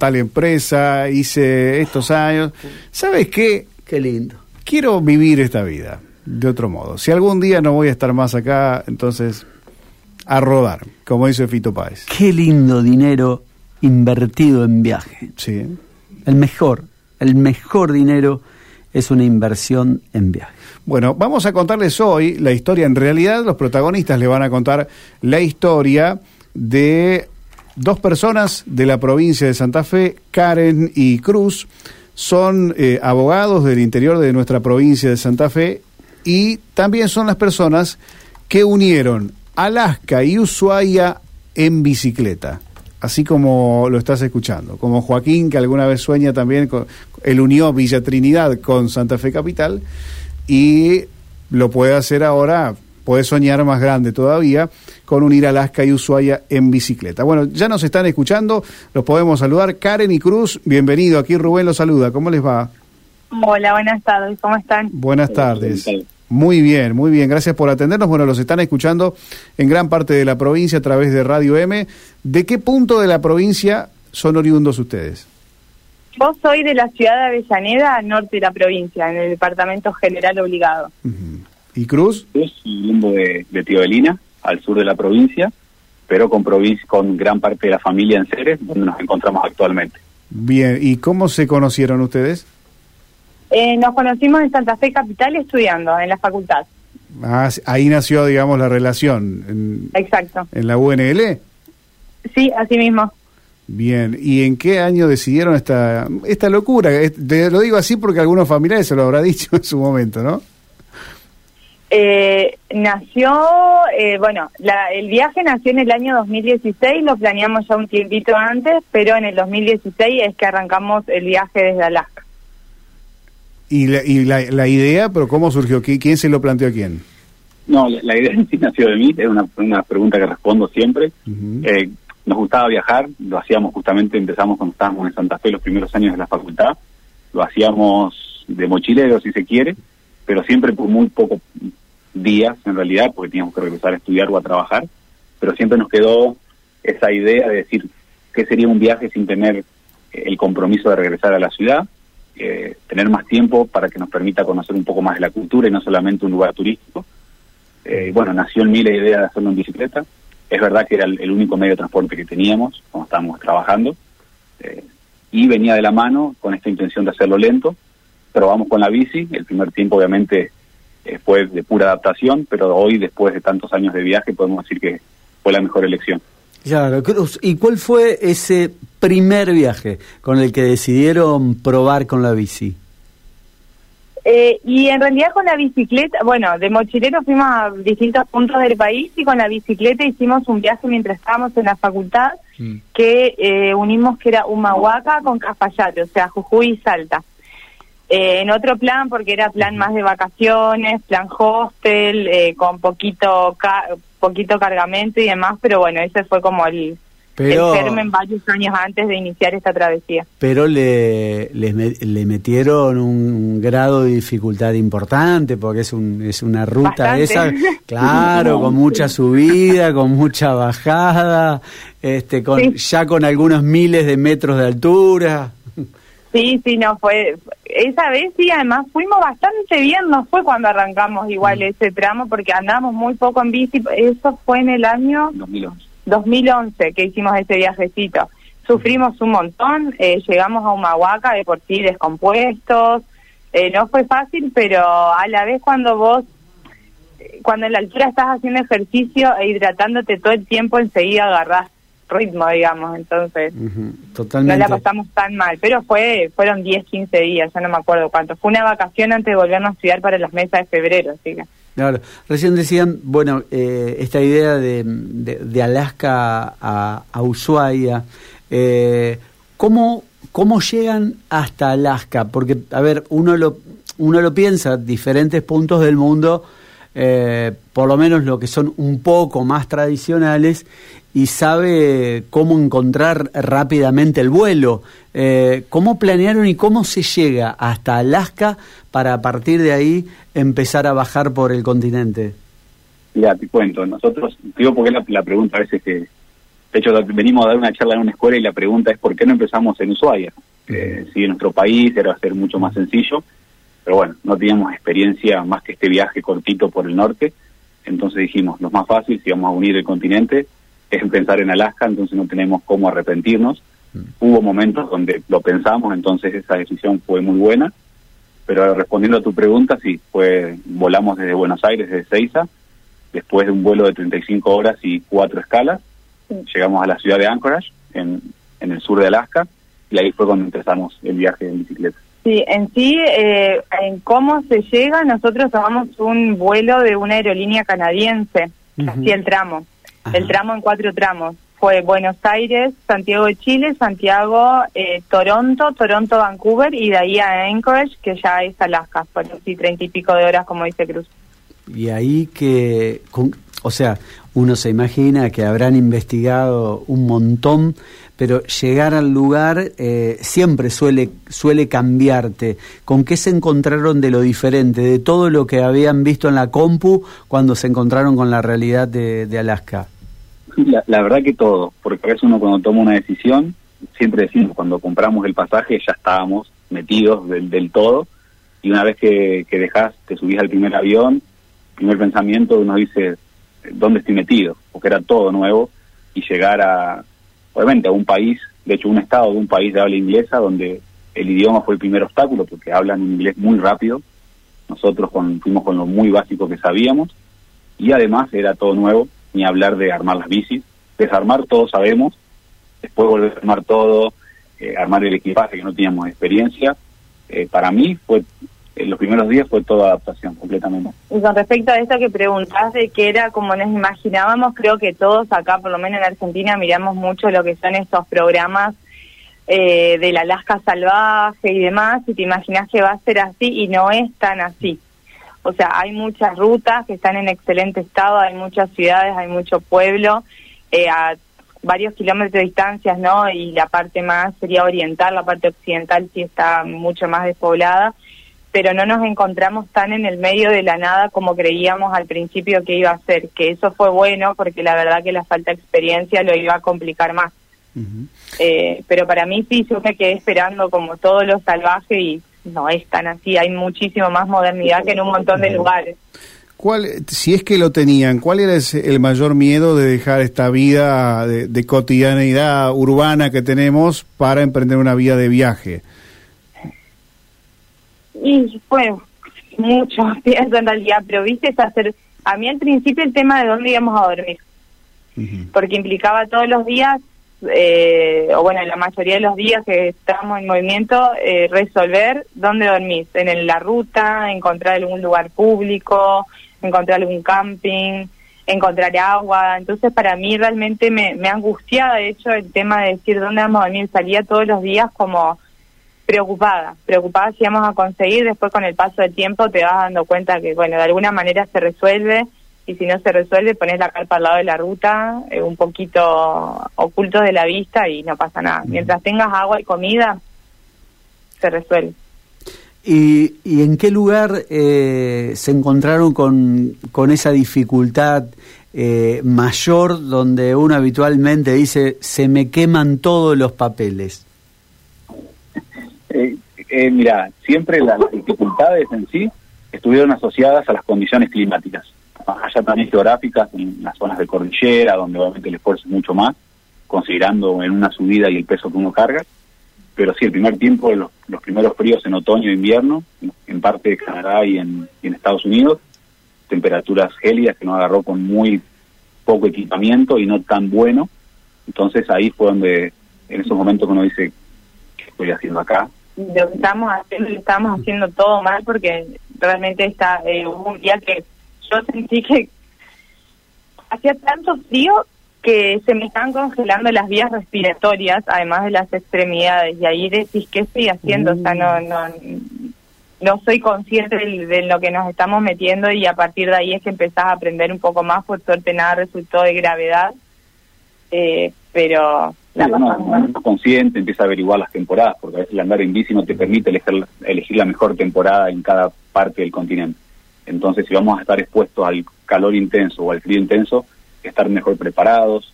tal empresa, hice estos años. ¿Sabes qué? Qué lindo. Quiero vivir esta vida de otro modo. Si algún día no voy a estar más acá, entonces a rodar, como dice Fito Páez. Qué lindo dinero invertido en viaje. Sí. El mejor, el mejor dinero es una inversión en viaje. Bueno, vamos a contarles hoy la historia. En realidad, los protagonistas le van a contar la historia de dos personas de la provincia de Santa Fe, Karen y Cruz. Son eh, abogados del interior de nuestra provincia de Santa Fe y también son las personas que unieron Alaska y Ushuaia en bicicleta así como lo estás escuchando, como Joaquín, que alguna vez sueña también, con, él unió Villa Trinidad con Santa Fe Capital y lo puede hacer ahora, puede soñar más grande todavía, con unir Alaska y Ushuaia en bicicleta. Bueno, ya nos están escuchando, los podemos saludar. Karen y Cruz, bienvenido, aquí Rubén los saluda, ¿cómo les va? Hola, buenas tardes, ¿cómo están? Buenas tardes. Muy bien, muy bien. Gracias por atendernos. Bueno, los están escuchando en gran parte de la provincia a través de Radio M. ¿De qué punto de la provincia son oriundos ustedes? Yo soy de la ciudad de Avellaneda, al norte de la provincia, en el departamento general obligado. ¿Y Cruz? Es oriundo de, de Teodelina, al sur de la provincia, pero con, con gran parte de la familia en Ceres, donde nos encontramos actualmente. Bien, ¿y cómo se conocieron ustedes? Eh, nos conocimos en Santa Fe Capital estudiando en la facultad. Ah, ahí nació, digamos, la relación. En, Exacto. ¿En la UNL? Sí, así mismo. Bien, ¿y en qué año decidieron esta, esta locura? Te lo digo así porque algunos familiares se lo habrá dicho en su momento, ¿no? Eh, nació, eh, bueno, la, el viaje nació en el año 2016, lo planeamos ya un tiempito antes, pero en el 2016 es que arrancamos el viaje desde Alaska. ¿Y la, y la, idea, pero cómo surgió? ¿Quién se lo planteó a quién? No, la, idea en sí nació de mí, es una, una pregunta que respondo siempre. eh, nos gustaba viajar, lo hacíamos justamente, empezamos cuando estábamos en Santa Fe los primeros años de la facultad, lo hacíamos de mochilero si se quiere, pero siempre por muy pocos días en realidad, porque teníamos que regresar a estudiar o a trabajar, pero siempre nos quedó esa idea de decir qué sería un viaje sin tener el compromiso de regresar a la ciudad eh, tener más tiempo para que nos permita conocer un poco más de la cultura y no solamente un lugar turístico. Eh, bueno, nació en mí la idea de hacerlo en bicicleta. Es verdad que era el, único medio de transporte que teníamos cuando estábamos trabajando. Eh, y venía de la mano con esta intención de hacerlo lento. Probamos con la bici. El primer tiempo, obviamente, eh, fue de pura adaptación, pero hoy, después de tantos años de viaje, podemos decir que fue la mejor elección. Claro, Cruz. ¿Y cuál fue ese primer viaje con el que decidieron probar con la bici? Eh, y en realidad con la bicicleta, bueno, de mochilero fuimos a distintos puntos del país y con la bicicleta hicimos un viaje mientras estábamos en la facultad mm. que eh, unimos que era Humahuaca con Cafayate, o sea, Jujuy y Salta. Eh, en otro plan, porque era plan más de vacaciones, plan hostel, con poquito poquito cargamento y demás, pero bueno, ese fue como el, pero, germen varios años antes de iniciar esta travesía. Pero le, le, metieron un grado de dificultad importante porque es, un, es una ruta esa, claro, con mucha subida, con mucha bajada, este, con, ya con algunos miles de metros de altura. Sí, sí, no fue. Esa vez sí, además fuimos bastante bien, no fue cuando arrancamos igual mm. ese tramo, porque andamos muy poco en bici. Eso fue en el año 2011, 2011 que hicimos ese viajecito. Sufrimos un montón, eh, llegamos a Humahuaca de por sí descompuestos. Eh, no fue fácil, pero a la vez cuando vos, cuando en la altura estás haciendo ejercicio e hidratándote todo el tiempo, enseguida agarrás ritmo, digamos, entonces Totalmente. no la pasamos tan mal, pero fue fueron 10, 15 días, ya no me acuerdo cuánto. Fue una vacación antes de volvernos a estudiar para las mesas de febrero, así que... Claro, recién decían, bueno, eh, esta idea de, de, Alaska a, a Ushuaia, eh, ¿cómo, ¿cómo llegan hasta Alaska? Porque, a ver, uno lo, uno lo piensa, diferentes puntos del mundo eh, por lo menos lo que son un poco más tradicionales, y sabe cómo encontrar rápidamente el vuelo. Eh, ¿Cómo planearon y cómo se llega hasta Alaska para a partir de ahí empezar a bajar por el continente? Ya, te cuento. Nosotros, digo porque la, la pregunta a veces que, De hecho, venimos a dar una charla en una escuela y la pregunta es por qué no empezamos en Ushuaia. Eh, si en nuestro país era ser mucho más sencillo, pero bueno, no teníamos experiencia más que este viaje cortito por el norte, entonces dijimos, lo más fácil, si vamos a unir el continente, es pensar en Alaska, entonces no tenemos cómo arrepentirnos. Mm. Hubo momentos donde lo pensamos, entonces esa decisión fue muy buena, pero respondiendo a tu pregunta, sí, fue, volamos desde Buenos Aires, desde Seiza, después de un vuelo de 35 horas y cuatro escalas, llegamos a la ciudad de Anchorage, en, en el sur de Alaska, y ahí fue cuando empezamos el viaje en bicicleta. Sí, en sí, eh, en cómo se llega, nosotros tomamos un vuelo de una aerolínea canadiense, así el tramo, el tramo en cuatro tramos. Fue Buenos Aires, Santiago de Chile, Santiago, eh, Toronto, Toronto, Vancouver y de ahí a Anchorage, que ya es Alaska, fueron sí, treinta y pico de horas, como dice Cruz. Y ahí que, o sea, uno se imagina que habrán investigado un montón, pero llegar al lugar eh, siempre suele, suele cambiarte. ¿Con qué se encontraron de lo diferente, de todo lo que habían visto en la compu cuando se encontraron con la realidad de, Alaska? La, verdad que todo, porque a veces uno cuando toma una decisión, siempre decimos, cuando compramos el pasaje ya estábamos metidos del, del todo, y una vez que, que dejás, te subís al primer avión, primer pensamiento uno dice, ¿dónde estoy metido? Porque era todo nuevo, y llegar a, obviamente a un país, de hecho un estado de un país de habla inglesa, donde el idioma fue el primer obstáculo, porque hablan inglés muy rápido, nosotros con, fuimos con lo muy básico que sabíamos, y además era todo nuevo, ni hablar de armar las bicis, desarmar todo sabemos, después volver a armar todo, eh, armar el equipaje que no teníamos experiencia, eh, para mí fue en los primeros días fue toda adaptación completamente. Y con respecto a esto que preguntas de que era como nos imaginábamos, creo que todos acá, por lo menos en Argentina, miramos mucho lo que son estos programas eh, del Alaska salvaje y demás, y te imaginas que va a ser así y no es tan así. O sea, hay muchas rutas que están en excelente estado, hay muchas ciudades, hay mucho pueblo, eh, a varios kilómetros de distancias, ¿no? Y la parte más sería oriental, la parte occidental sí está mucho más despoblada pero no nos encontramos tan en el medio de la nada como creíamos al principio que iba a ser, que eso fue bueno porque la verdad que la falta de experiencia lo iba a complicar más. eh, pero para mí sí, yo me quedé esperando como todo lo salvaje y no es tan así, hay muchísimo más modernidad que en un montón de lugares. ¿Cuál, si es que lo tenían, cuál era el mayor miedo de dejar esta vida de, de cotidianidad urbana que tenemos para emprender una vida de viaje? Y bueno, mucho pienso en realidad, pero viste, es hacer, a mí al principio el tema de dónde íbamos a dormir, porque implicaba todos los días, eh, o bueno, la mayoría de los días que estábamos en movimiento, eh, resolver dónde dormir, en la ruta, encontrar algún lugar público, encontrar algún camping, encontrar agua. Entonces, para mí realmente me, me angustiaba, de hecho, el tema de decir dónde vamos a dormir. Salía todos los días como preocupada, preocupada si vamos a conseguir, después con el paso del tiempo te vas dando cuenta que, bueno, de alguna manera se resuelve y si no se resuelve pones la carpa al lado de la ruta, eh, un poquito oculto de la vista y no pasa nada. Mientras tengas agua y comida, se resuelve. ¿Y, y en qué lugar eh, se encontraron con, con esa dificultad eh, mayor donde uno habitualmente dice se me queman todos los papeles? Eh, eh, mira, siempre las dificultades en sí estuvieron asociadas a las condiciones climáticas, allá también geográficas, en las zonas de cordillera, donde obviamente el esfuerzo es mucho más, considerando en una subida y el peso que uno carga. Pero sí, el primer tiempo, los, los primeros fríos en otoño e invierno, en parte de Canadá y en, Estados Unidos, temperaturas gélidas que nos agarró con muy poco equipamiento y no tan bueno. Entonces ahí fue donde, en esos momentos que uno dice, ¿qué estoy haciendo acá? lo que estamos haciendo, estamos haciendo todo mal porque realmente está eh, un día que yo sentí que hacía tanto frío que se me están congelando las vías respiratorias, además de las extremidades, y ahí decís, ¿qué estoy haciendo? O sea, no, no, no soy consciente de, lo que nos estamos metiendo y a partir de ahí es que empezás a aprender un poco más, por suerte nada resultó de gravedad, eh, pero uno, consciente, empieza a averiguar las temporadas, porque a veces el andar en bici no te permite elegir, elegir la mejor temporada en cada parte del continente. Entonces, si vamos a estar expuestos al calor intenso o al frío intenso, estar mejor preparados,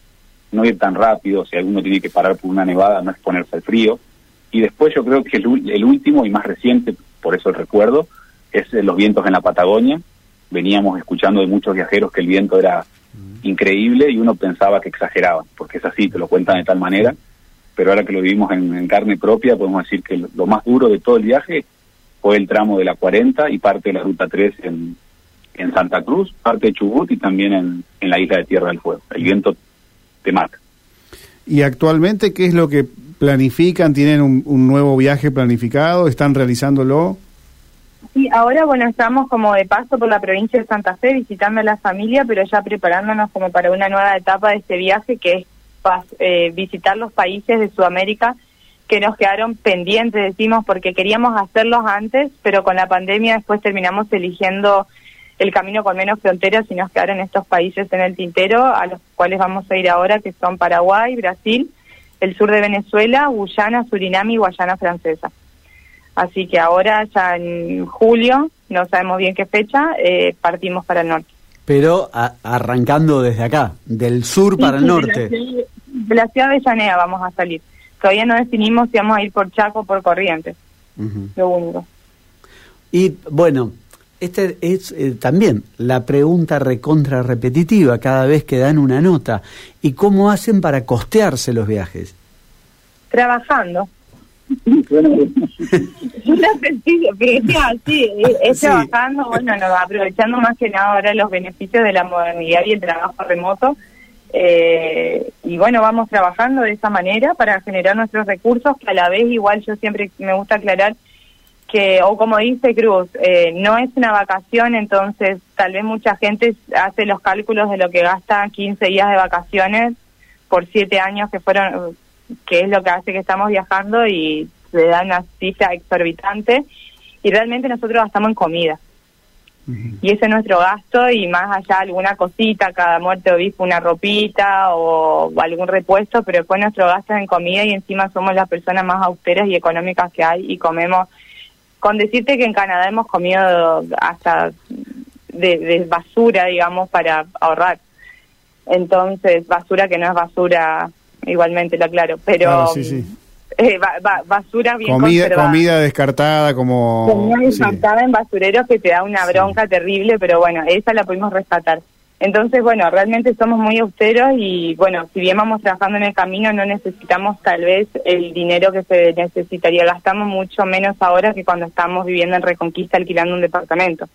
no ir tan rápido, si alguno tiene que parar por una nevada, no exponerse al frío. Y después yo creo que el, el último y más reciente, por eso el recuerdo, es los vientos en la Patagonia. Veníamos escuchando de muchos viajeros que el viento era increíble y uno pensaba que exageraban, porque es así, te lo cuentan de tal manera, pero ahora que lo vivimos en, carne propia, podemos decir que lo, más duro de todo el viaje fue el tramo de la 40 y parte de la Ruta 3 en, en Santa Cruz, parte de Chubut y también en, en la isla de Tierra del Fuego. El viento te mata. ¿Y actualmente qué es lo que planifican? ¿Tienen un, un nuevo viaje planificado? ¿Están realizándolo? Sí, ahora bueno, estamos como de paso por la provincia de Santa Fe visitando a la familia, pero ya preparándonos como para una nueva etapa de este viaje que es eh, visitar los países de Sudamérica que nos quedaron pendientes, decimos, porque queríamos hacerlos antes, pero con la pandemia después terminamos eligiendo el camino con menos fronteras y nos quedaron estos países en el tintero, a los cuales vamos a ir ahora, que son Paraguay, Brasil, el sur de Venezuela, Guyana, Surinam y Guayana Francesa. Así que ahora, ya en julio, no sabemos bien qué fecha, eh, partimos para el norte. Pero arrancando desde acá, del sur para el norte. De la, ciudad de Llanea vamos a salir. Todavía no definimos si vamos a ir por Chaco o por Corrientes. Lo único. Y bueno, este es eh, también la pregunta recontra repetitiva cada vez que dan una nota. ¿Y cómo hacen para costearse los viajes? Trabajando. Una sencillo, pero es así, es trabajando, bueno, aprovechando más que nada ahora los beneficios de la modernidad y el trabajo remoto. Eh, y bueno, vamos trabajando de esa manera para generar nuestros recursos, que a la vez igual yo siempre me gusta aclarar que, o como dice Cruz, eh, no es una vacación, entonces tal vez mucha gente hace los cálculos de lo que gasta 15 días de vacaciones por siete años que fueron que es lo que hace que estamos viajando y le dan una cifra exorbitante y realmente nosotros gastamos en comida. Y ese es nuestro gasto y más allá alguna cosita, cada muerte obispo una ropita o algún repuesto, pero después nuestro gasto es en comida y encima somos las personas más austeras y económicas que hay y comemos, con decirte que en Canadá hemos comido hasta de, de basura, digamos, para ahorrar. Entonces, basura que no es basura igualmente lo aclaro, pero eh, basura bien comida, comida descartada como... Comida descartada en basureros que te da una bronca terrible, pero bueno, esa la pudimos rescatar. Entonces, bueno, realmente somos muy austeros y bueno, si bien vamos trabajando en el camino, no necesitamos tal vez el dinero que se necesitaría. Gastamos mucho menos ahora que cuando estamos viviendo en Reconquista alquilando un departamento.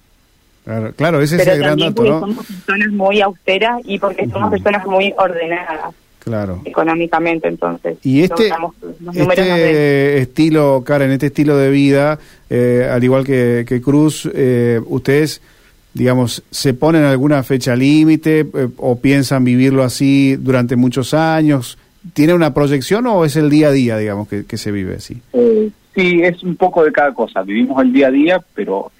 Claro, claro ese es el gran dato, ¿no? Somos personas muy austeras y porque somos personas muy ordenadas claro. económicamente, entonces. Y este, este estilo, Karen, este estilo de vida, eh, al igual que, que Cruz, eh, ustedes, digamos, ¿se ponen alguna fecha límite eh, o piensan vivirlo así durante muchos años? ¿Tiene una proyección o es el día a día, digamos, que, que se vive así? Sí, es un poco de cada cosa. Vivimos el día a día, pero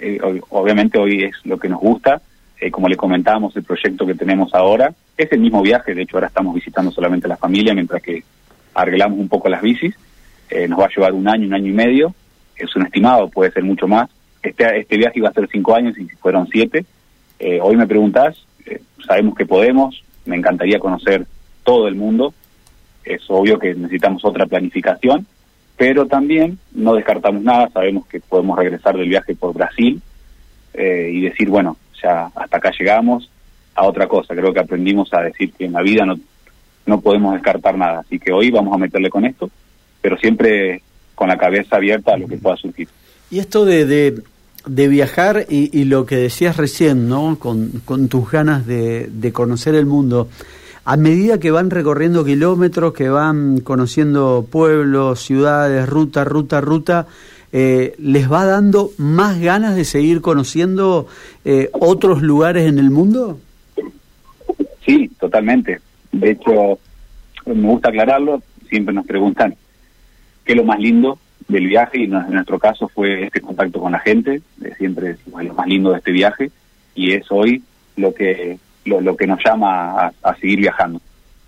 obviamente hoy es lo que nos gusta eh, como le comentábamos, el proyecto que tenemos ahora es el mismo viaje, de hecho ahora estamos visitando solamente la familia mientras que arreglamos un poco las bicis, eh, nos va a llevar un año, un año y medio, es un estimado, puede ser mucho más. Este, este viaje iba a ser cinco años y fueron siete. Eh, hoy me preguntás, sabemos que podemos, me encantaría conocer todo el mundo, es obvio que necesitamos otra planificación, pero también no descartamos nada, sabemos que podemos regresar del viaje por Brasil y decir, bueno, ya hasta acá llegamos a otra cosa. Creo que aprendimos a decir que en la vida no, no podemos descartar nada. Así que hoy vamos a meterle con esto, pero siempre con la cabeza abierta a lo que pueda surgir. Y esto de, de, viajar y, lo que decías recién, ¿no? Con, con tus ganas de, de conocer el mundo. A medida que van recorriendo kilómetros, que van conociendo pueblos, ciudades, ruta, ruta, ruta, eh, les va dando más ganas de seguir conociendo eh, otros lugares en el mundo? Sí, totalmente. De hecho, me gusta aclararlo, siempre nos preguntan qué es lo más lindo del viaje y en nuestro caso fue este contacto con la gente, siempre decimos lo más lindo de este viaje y es hoy lo que lo, que nos llama a, a, seguir viajando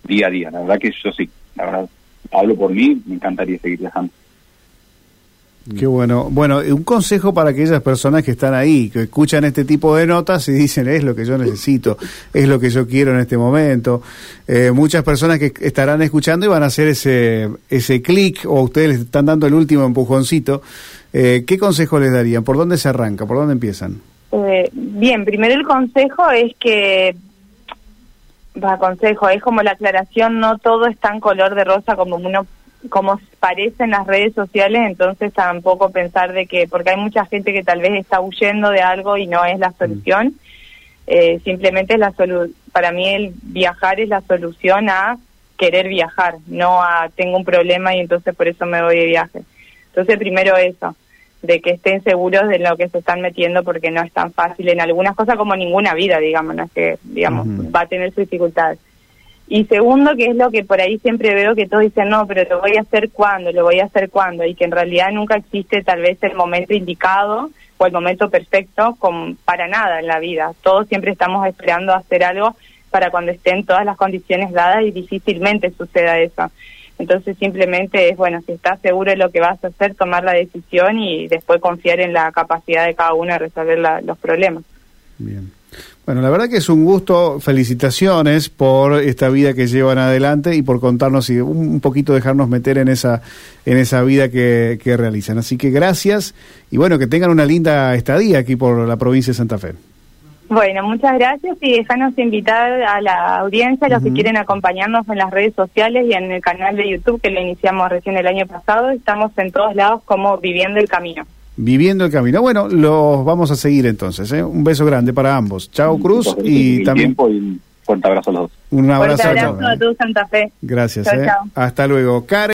día a día. La verdad que yo sí, la verdad, hablo por mí, me encantaría seguir viajando. Qué bueno. Bueno, un consejo para aquellas personas que están ahí, que escuchan este tipo de notas y dicen es lo que yo necesito, es lo que yo quiero en este momento. Eh, muchas personas que estarán escuchando y van a hacer ese, ese clic o ustedes les están dando el último empujoncito. Eh, ¿Qué consejo les darían? ¿Por dónde se arranca? ¿Por dónde empiezan? Eh, bien, primero el consejo es que, va, consejo, es como la aclaración, no todo es tan color de rosa como uno como parece en las redes sociales, entonces tampoco pensar de que, porque hay mucha gente que tal vez está huyendo de algo y no es la solución, eh, simplemente es la solución, para mí el viajar es la solución a querer viajar, no a tengo un problema y entonces por eso me voy de viaje. Entonces primero eso, de que estén seguros de lo que se están metiendo porque no es tan fácil en algunas cosas como ninguna vida, digamos, no es que, digamos, va a tener sus dificultades. Y segundo, que es lo que por ahí siempre veo que todos dicen, no, pero lo voy a hacer cuando, lo voy a hacer cuando, y que en realidad nunca existe tal vez el momento indicado o el momento perfecto con, para nada en la vida. Todos siempre estamos esperando hacer algo para cuando estén todas las condiciones dadas y difícilmente suceda eso. Entonces simplemente es, bueno, si estás seguro de lo que vas a hacer, tomar la decisión y después confiar en la capacidad de cada uno de resolver los problemas. Bien. Bueno, la verdad que es un gusto. Felicitaciones por esta vida que llevan adelante y por contarnos y un poquito dejarnos meter en esa en esa vida que, que realizan. Así que gracias y bueno, que tengan una linda estadía aquí por la provincia de Santa Fe. Bueno, muchas gracias y déjanos invitar a la audiencia, los que quieren acompañarnos en las redes sociales y en el canal de YouTube que lo iniciamos recién el año pasado. Estamos en todos lados como Viviendo el Camino. Viviendo el camino. Bueno, los vamos a seguir entonces. ¿eh? Un beso grande para ambos. Chao Cruz y también... un fuerte abrazo a los dos. Un abrazo, a todos. Santa Fe. Gracias. ¿eh? Hasta luego. Karen.